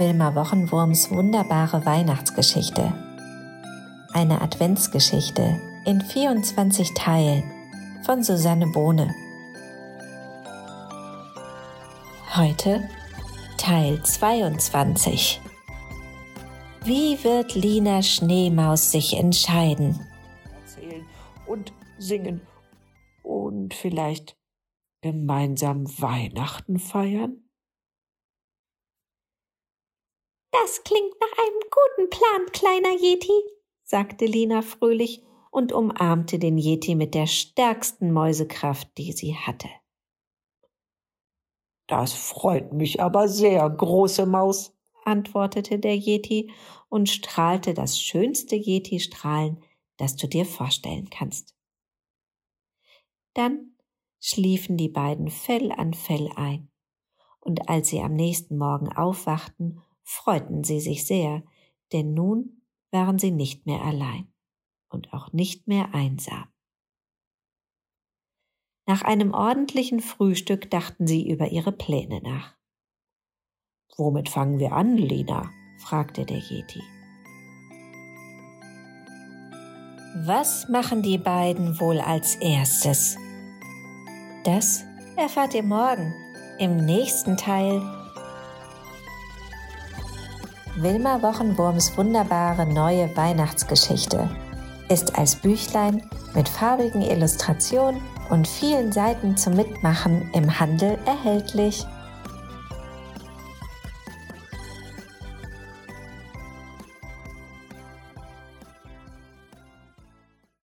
Wilma Wochenwurms wunderbare Weihnachtsgeschichte. Eine Adventsgeschichte in 24 Teilen von Susanne Bohne. Heute Teil 22. Wie wird Lina Schneemaus sich entscheiden? Erzählen und singen und vielleicht gemeinsam Weihnachten feiern? Das klingt nach einem guten Plan, kleiner Yeti, sagte Lina fröhlich und umarmte den Yeti mit der stärksten Mäusekraft, die sie hatte. Das freut mich aber sehr, große Maus, antwortete der Yeti und strahlte das schönste Yeti-Strahlen, das du dir vorstellen kannst. Dann schliefen die beiden Fell an Fell ein, und als sie am nächsten Morgen aufwachten, freuten sie sich sehr, denn nun waren sie nicht mehr allein und auch nicht mehr einsam. Nach einem ordentlichen Frühstück dachten sie über ihre Pläne nach. Womit fangen wir an, Lina? fragte der Yeti. Was machen die beiden wohl als erstes? Das erfahrt ihr morgen im nächsten Teil Wilma Wochenwurms wunderbare neue Weihnachtsgeschichte ist als Büchlein mit farbigen Illustrationen und vielen Seiten zum Mitmachen im Handel erhältlich.